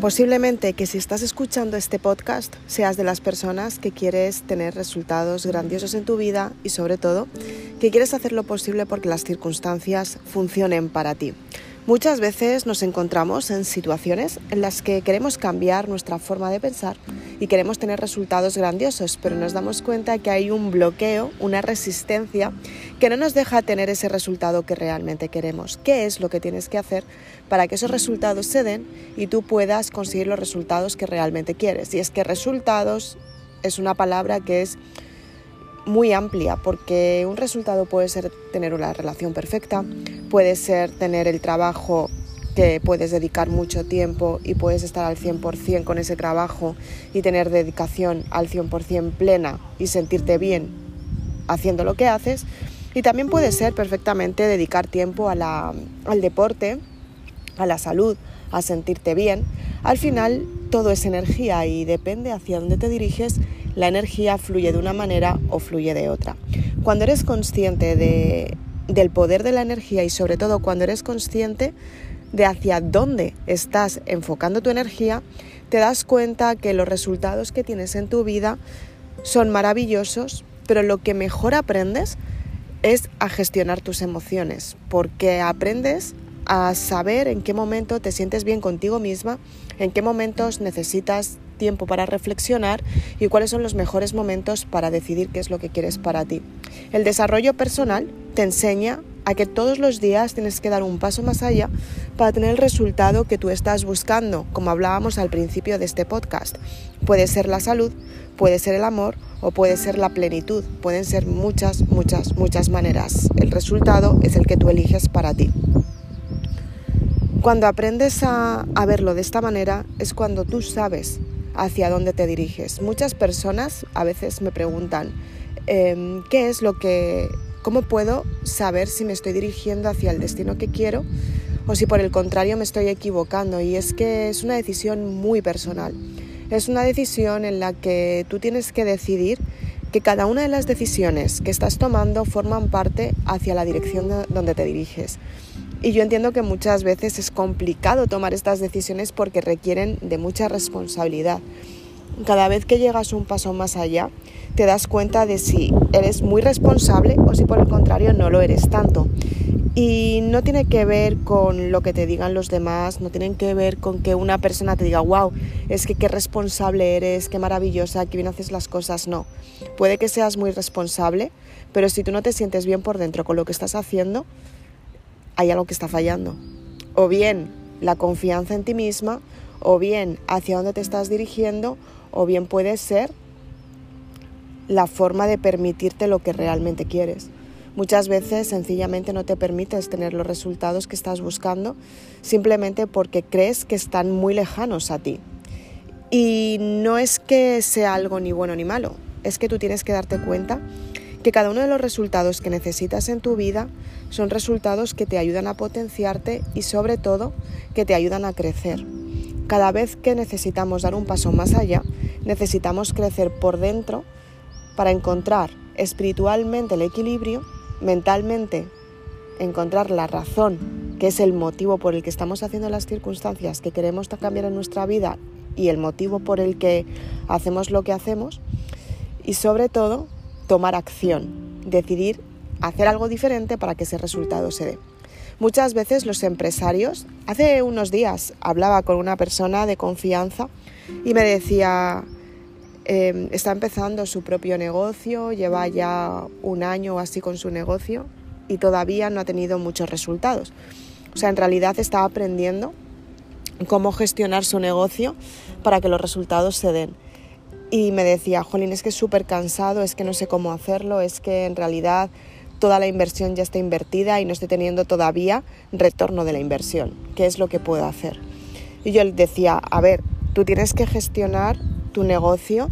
Posiblemente que si estás escuchando este podcast seas de las personas que quieres tener resultados grandiosos en tu vida y sobre todo que quieres hacer lo posible porque las circunstancias funcionen para ti. Muchas veces nos encontramos en situaciones en las que queremos cambiar nuestra forma de pensar y queremos tener resultados grandiosos, pero nos damos cuenta que hay un bloqueo, una resistencia que no nos deja tener ese resultado que realmente queremos. ¿Qué es lo que tienes que hacer para que esos resultados se den y tú puedas conseguir los resultados que realmente quieres? Y es que resultados es una palabra que es muy amplia porque un resultado puede ser tener una relación perfecta, puede ser tener el trabajo que puedes dedicar mucho tiempo y puedes estar al 100% con ese trabajo y tener dedicación al 100% plena y sentirte bien haciendo lo que haces. Y también puede ser perfectamente dedicar tiempo a la, al deporte, a la salud, a sentirte bien. Al final todo es energía y depende hacia dónde te diriges la energía fluye de una manera o fluye de otra. Cuando eres consciente de, del poder de la energía y sobre todo cuando eres consciente de hacia dónde estás enfocando tu energía, te das cuenta que los resultados que tienes en tu vida son maravillosos, pero lo que mejor aprendes es a gestionar tus emociones, porque aprendes a saber en qué momento te sientes bien contigo misma, en qué momentos necesitas tiempo para reflexionar y cuáles son los mejores momentos para decidir qué es lo que quieres para ti. El desarrollo personal te enseña a que todos los días tienes que dar un paso más allá para tener el resultado que tú estás buscando, como hablábamos al principio de este podcast. Puede ser la salud, puede ser el amor o puede ser la plenitud. Pueden ser muchas, muchas, muchas maneras. El resultado es el que tú eliges para ti. Cuando aprendes a, a verlo de esta manera es cuando tú sabes hacia dónde te diriges. Muchas personas a veces me preguntan, em, ¿qué es lo que, cómo puedo saber si me estoy dirigiendo hacia el destino que quiero o si por el contrario me estoy equivocando? Y es que es una decisión muy personal. Es una decisión en la que tú tienes que decidir que cada una de las decisiones que estás tomando forman parte hacia la dirección donde te diriges. Y yo entiendo que muchas veces es complicado tomar estas decisiones porque requieren de mucha responsabilidad. Cada vez que llegas un paso más allá, te das cuenta de si eres muy responsable o si por el contrario no lo eres tanto. Y no tiene que ver con lo que te digan los demás, no tiene que ver con que una persona te diga, wow, es que qué responsable eres, qué maravillosa, qué bien haces las cosas. No, puede que seas muy responsable, pero si tú no te sientes bien por dentro con lo que estás haciendo, hay algo que está fallando. O bien la confianza en ti misma, o bien hacia dónde te estás dirigiendo, o bien puede ser la forma de permitirte lo que realmente quieres. Muchas veces sencillamente no te permites tener los resultados que estás buscando simplemente porque crees que están muy lejanos a ti. Y no es que sea algo ni bueno ni malo, es que tú tienes que darte cuenta que cada uno de los resultados que necesitas en tu vida son resultados que te ayudan a potenciarte y sobre todo que te ayudan a crecer. Cada vez que necesitamos dar un paso más allá, necesitamos crecer por dentro para encontrar espiritualmente el equilibrio, mentalmente encontrar la razón, que es el motivo por el que estamos haciendo las circunstancias que queremos cambiar en nuestra vida y el motivo por el que hacemos lo que hacemos, y sobre todo tomar acción, decidir hacer algo diferente para que ese resultado se dé. Muchas veces los empresarios, hace unos días hablaba con una persona de confianza y me decía, em, está empezando su propio negocio, lleva ya un año o así con su negocio y todavía no ha tenido muchos resultados. O sea, en realidad está aprendiendo cómo gestionar su negocio para que los resultados se den. Y me decía, Jolín, es que es súper cansado, es que no sé cómo hacerlo, es que en realidad toda la inversión ya está invertida y no estoy teniendo todavía retorno de la inversión. ¿Qué es lo que puedo hacer? Y yo le decía, a ver, tú tienes que gestionar tu negocio,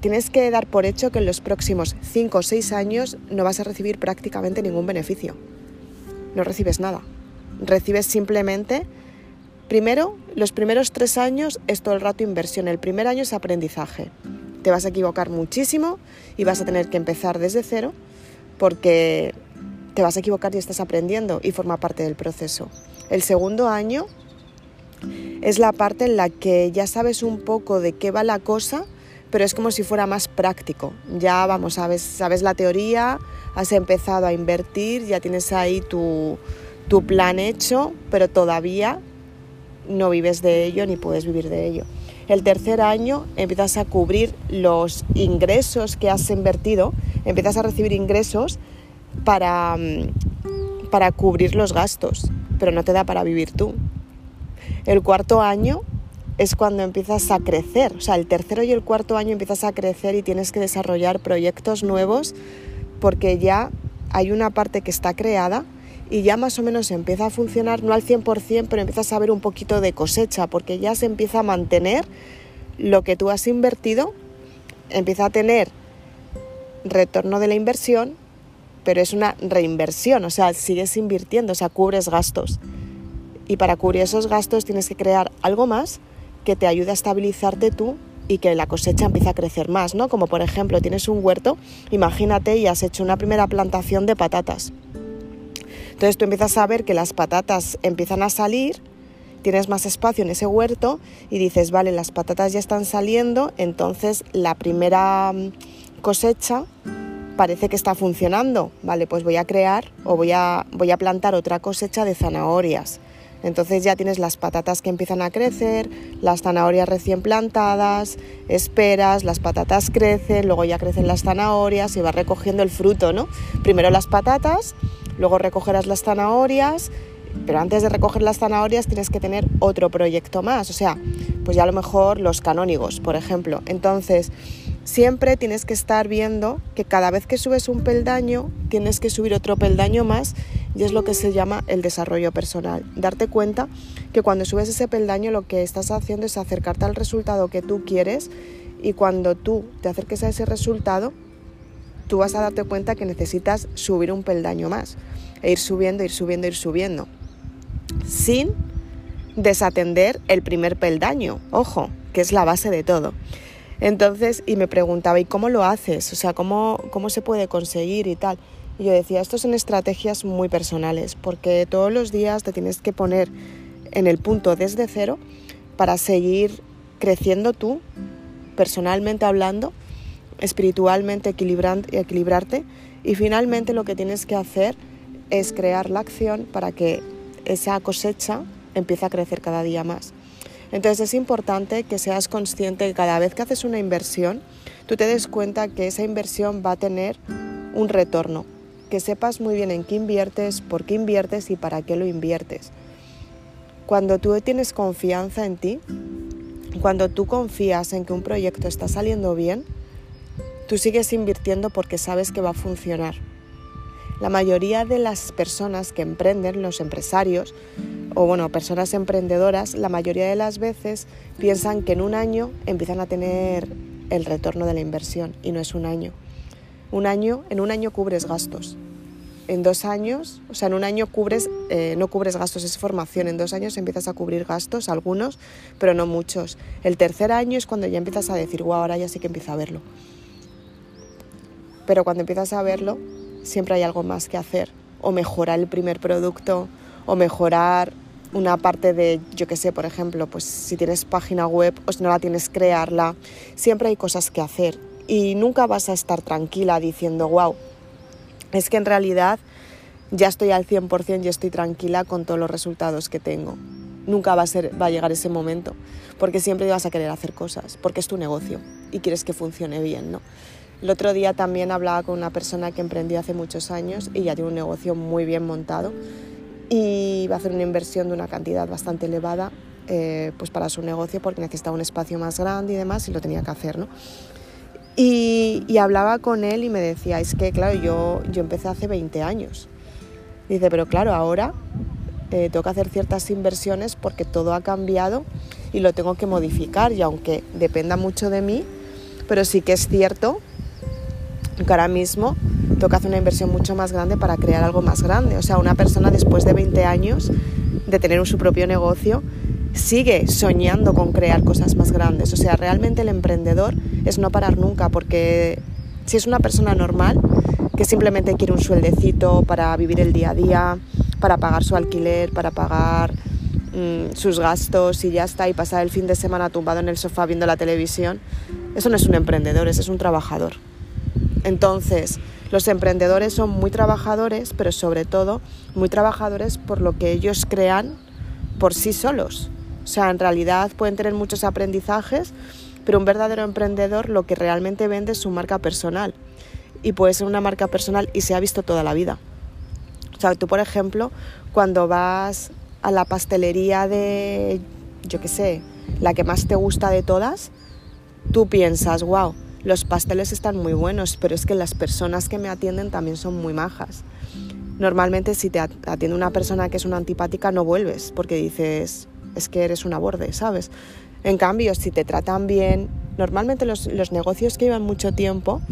tienes que dar por hecho que en los próximos 5 o 6 años no vas a recibir prácticamente ningún beneficio. No recibes nada. Recibes simplemente Primero, los primeros tres años es todo el rato inversión. El primer año es aprendizaje. Te vas a equivocar muchísimo y vas a tener que empezar desde cero porque te vas a equivocar y estás aprendiendo y forma parte del proceso. El segundo año es la parte en la que ya sabes un poco de qué va la cosa, pero es como si fuera más práctico. Ya vamos, sabes, sabes la teoría, has empezado a invertir, ya tienes ahí tu, tu plan hecho, pero todavía no vives de ello ni puedes vivir de ello. El tercer año empiezas a cubrir los ingresos que has invertido, empiezas a recibir ingresos para, mm, para cubrir los gastos, pero no te da para vivir tú. El cuarto año es cuando empiezas a crecer, o sea, el tercero y el cuarto año empiezas a crecer y tienes que desarrollar proyectos nuevos porque ya hay una parte que está creada y ya más o menos empieza a funcionar, no al 100%, pero empiezas a ver un poquito de cosecha, porque ya se empieza a mantener lo que tú has invertido, empieza a tener retorno de la inversión, pero es una reinversión, o sea, sigues invirtiendo, o sea, cubres gastos. Y para cubrir esos gastos tienes que crear algo más que te ayude a estabilizarte tú y que la cosecha empiece a crecer más, ¿no? Como por ejemplo, tienes un huerto, imagínate y has hecho una primera plantación de patatas. Entonces tú empiezas a ver que las patatas empiezan a salir, tienes más espacio en ese huerto y dices, vale, las patatas ya están saliendo, entonces la primera mm, cosecha parece que está funcionando, vale, pues voy a crear o voy a, voy a plantar otra cosecha de zanahorias. Entonces ya tienes las patatas que empiezan a crecer, las zanahorias recién plantadas, esperas, las patatas crecen, luego ya crecen las zanahorias y vas recogiendo el fruto, ¿no? Primero las patatas, luego recogerás las zanahorias, pero antes de recoger las zanahorias tienes que tener otro proyecto más, o sea, pues ya a lo mejor los canónigos, por ejemplo. Entonces, siempre tienes que estar viendo que cada vez que subes un peldaño, tienes que subir otro peldaño más y es lo que se llama el desarrollo personal. Darte cuenta que cuando subes ese peldaño lo que estás haciendo es acercarte al resultado que tú quieres y cuando tú te acerques a ese resultado, tú vas a darte cuenta que necesitas subir un peldaño más e ir subiendo, ir subiendo, ir subiendo, sin desatender el primer peldaño, ojo, que es la base de todo. Entonces, y me preguntaba, ¿y cómo lo haces? O sea, ¿cómo, cómo se puede conseguir y tal? Y yo decía, esto son estrategias muy personales, porque todos los días te tienes que poner en el punto desde cero para seguir creciendo tú, personalmente hablando, espiritualmente equilibrarte y finalmente lo que tienes que hacer es crear la acción para que esa cosecha empiece a crecer cada día más. Entonces es importante que seas consciente que cada vez que haces una inversión, tú te des cuenta que esa inversión va a tener un retorno, que sepas muy bien en qué inviertes, por qué inviertes y para qué lo inviertes. Cuando tú tienes confianza en ti, cuando tú confías en que un proyecto está saliendo bien, tú sigues invirtiendo porque sabes que va a funcionar. La mayoría de las personas que emprenden, los empresarios, o bueno, personas emprendedoras, la mayoría de las veces piensan que en un año empiezan a tener el retorno de la inversión y no es un año. Un año, en un año cubres gastos. En dos años, o sea, en un año cubres, eh, no cubres gastos, es formación. En dos años empiezas a cubrir gastos, algunos, pero no muchos. El tercer año es cuando ya empiezas a decir, wow, ahora ya sí que empiezo a verlo. Pero cuando empiezas a verlo, siempre hay algo más que hacer. O mejorar el primer producto, o mejorar una parte de, yo qué sé, por ejemplo, pues si tienes página web o si no la tienes, crearla. Siempre hay cosas que hacer y nunca vas a estar tranquila diciendo, wow, es que en realidad ya estoy al 100% y estoy tranquila con todos los resultados que tengo. Nunca va a, ser, va a llegar ese momento, porque siempre vas a querer hacer cosas, porque es tu negocio y quieres que funcione bien, ¿no? El otro día también hablaba con una persona que emprendió hace muchos años y ya tiene un negocio muy bien montado y va a hacer una inversión de una cantidad bastante elevada eh, pues para su negocio porque necesitaba un espacio más grande y demás y lo tenía que hacer. ¿no? Y, hablaba con él y me decía, es que claro, yo, yo empecé hace 20 años. Dice, pero claro, ahora eh, tengo que hacer ciertas inversiones porque todo ha cambiado y lo tengo que modificar y aunque dependa mucho de mí, pero sí que es cierto que ahora mismo toca hacer una inversión mucho más grande para crear algo más grande. O sea, una persona después de 20 años de tener su propio negocio sigue soñando con crear cosas más grandes. O sea, realmente el emprendedor es no parar nunca porque si es una persona normal que simplemente quiere un sueldecito para vivir el día a día, para pagar su alquiler, para pagar mm, sus gastos y ya está, y pasar el fin de semana tumbado en el sofá viendo la televisión, eso no es un emprendedor, ese es un trabajador. Entonces, los emprendedores son muy trabajadores, pero sobre todo muy trabajadores por lo que ellos crean por sí solos. O sea, en realidad pueden tener muchos aprendizajes, pero un verdadero emprendedor lo que realmente vende es su marca personal. Y puede ser una marca personal y se ha visto toda la vida. O sea, tú, por ejemplo, cuando vas a la pastelería de, yo qué sé, la que más te gusta de todas, tú piensas, wow, los pasteles están muy buenos, pero es que las personas que me atienden también son muy majas. Normalmente si te atiende una persona que es una antipática no vuelves porque dices, es que eres una borde, ¿sabes? En cambio, si te tratan bien, normalmente los, negocios que llevan mucho tiempo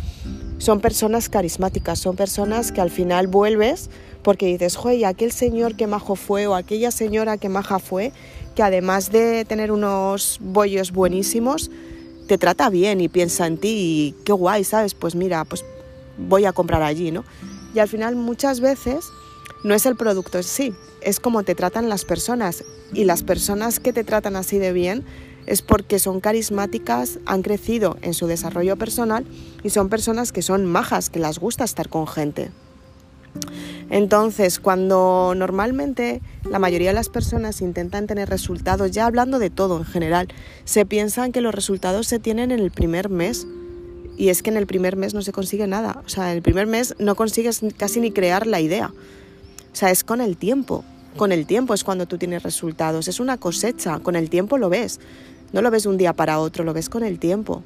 son personas carismáticas, son personas que al final vuelves porque dices, joder, aquel señor que majo fue o aquella señora que maja fue, que además de tener unos bollos buenísimos, te trata bien y piensa en ti y qué guay, ¿sabes? Pues mira, pues voy a comprar allí, ¿no? Y al final muchas veces no es el producto en sí, es como te tratan las personas. Y las personas que te tratan así de bien es porque son carismáticas, han crecido en su desarrollo personal y son personas que son majas, que les gusta estar con gente. Entonces, cuando normalmente la mayoría de las personas intentan tener resultados, ya hablando de todo en general, se piensan que los resultados se tienen en el primer mes. Y es que en el primer mes no se consigue nada. O sea, en el primer mes no consigues casi ni crear la idea. O sea, es con el tiempo. Con el tiempo es cuando tú tienes resultados. Es una cosecha. Con el tiempo lo ves. No lo ves de un día para otro, lo ves con el tiempo.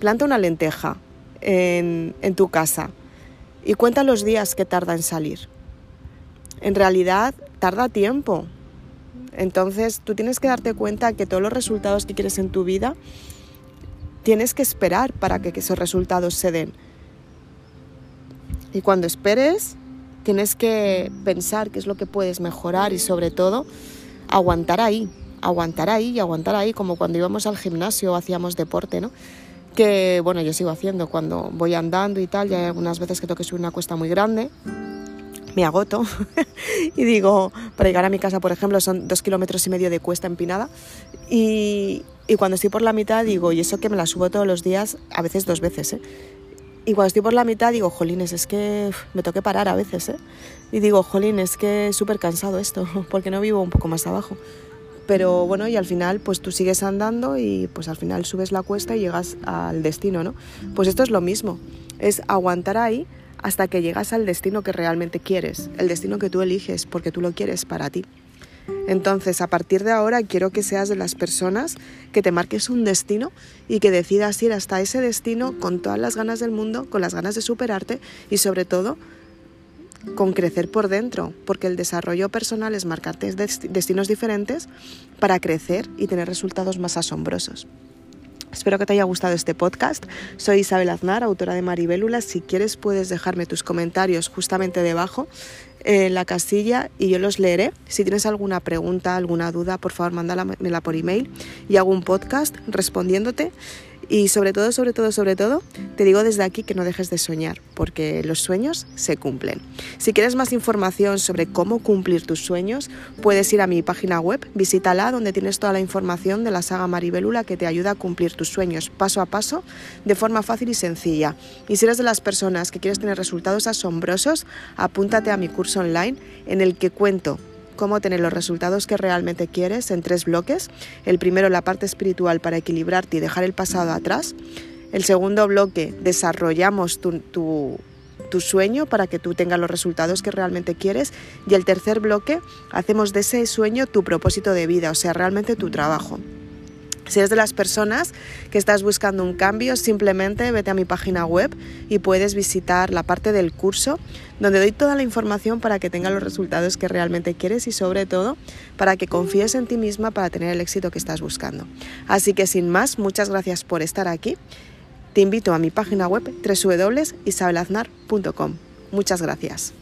Planta una lenteja en, tu casa y cuenta los días que tarda en salir. En realidad tarda tiempo. Entonces tú tienes que darte cuenta que todos los resultados que quieres en tu vida tienes que esperar para que esos resultados se den. Y cuando esperes, tienes que pensar qué es lo que puedes mejorar y sobre todo aguantar ahí, aguantar ahí y aguantar ahí, como cuando íbamos al gimnasio o hacíamos deporte, ¿no? Que bueno, yo sigo haciendo cuando voy andando y tal, ya hay algunas veces que tengo que subir una cuesta muy grande, me agoto y digo, para llegar a mi casa, por ejemplo, son dos kilómetros y medio de cuesta empinada y, y cuando estoy por la mitad digo, y eso que me la subo todos los días, a veces dos veces, ¿eh? Y cuando estoy por la mitad digo, jolines, es que me toque parar a veces, ¿eh? Y digo, jolines, es que súper cansado esto, porque no vivo un poco más abajo. Pero bueno, y al final pues tú sigues andando y pues al final subes la cuesta y llegas al destino, ¿no? Pues esto es lo mismo, es aguantar ahí hasta que llegas al destino que realmente quieres, el destino que tú eliges porque tú lo quieres para ti. Entonces, a partir de ahora quiero que seas de las personas que te marques un destino y que decidas ir hasta ese destino con todas las ganas del mundo, con las ganas de superarte y sobre todo con crecer por dentro, porque el desarrollo personal es marcarte destinos diferentes para crecer y tener resultados más asombrosos. Espero que te haya gustado este podcast. Soy Isabel Aznar, autora de Maribélula. Si quieres puedes dejarme tus comentarios justamente debajo en la casilla y yo los leeré. Si tienes alguna pregunta, alguna duda, por favor, mándala por email y hago un podcast respondiéndote. Y sobre todo, sobre todo, sobre todo, te digo desde aquí que no dejes de soñar, porque los sueños se cumplen. Si quieres más información sobre cómo cumplir tus sueños, puedes ir a mi página web, visítala, donde tienes toda la información de la saga Maribelula que te ayuda a cumplir tus sueños paso a paso, de forma fácil y sencilla. Y si eres de las personas que quieres tener resultados asombrosos, apúntate a mi curso online en el que cuento cómo tener los resultados que realmente quieres en tres bloques. El primero, la parte espiritual para equilibrarte y dejar el pasado atrás. El segundo bloque, desarrollamos tu, tu, sueño para que tú tengas los resultados que realmente quieres. Y el tercer bloque, hacemos de ese sueño tu propósito de vida, o sea, realmente tu trabajo. Si eres de las personas que estás buscando un cambio, simplemente vete a mi página web y puedes visitar la parte del curso donde doy toda la información para que tengas los resultados que realmente quieres y sobre todo para que confíes en ti misma para tener el éxito que estás buscando. Así que sin más, muchas gracias por estar aquí. Te invito a mi página web www.isabelaznar.com. Muchas gracias.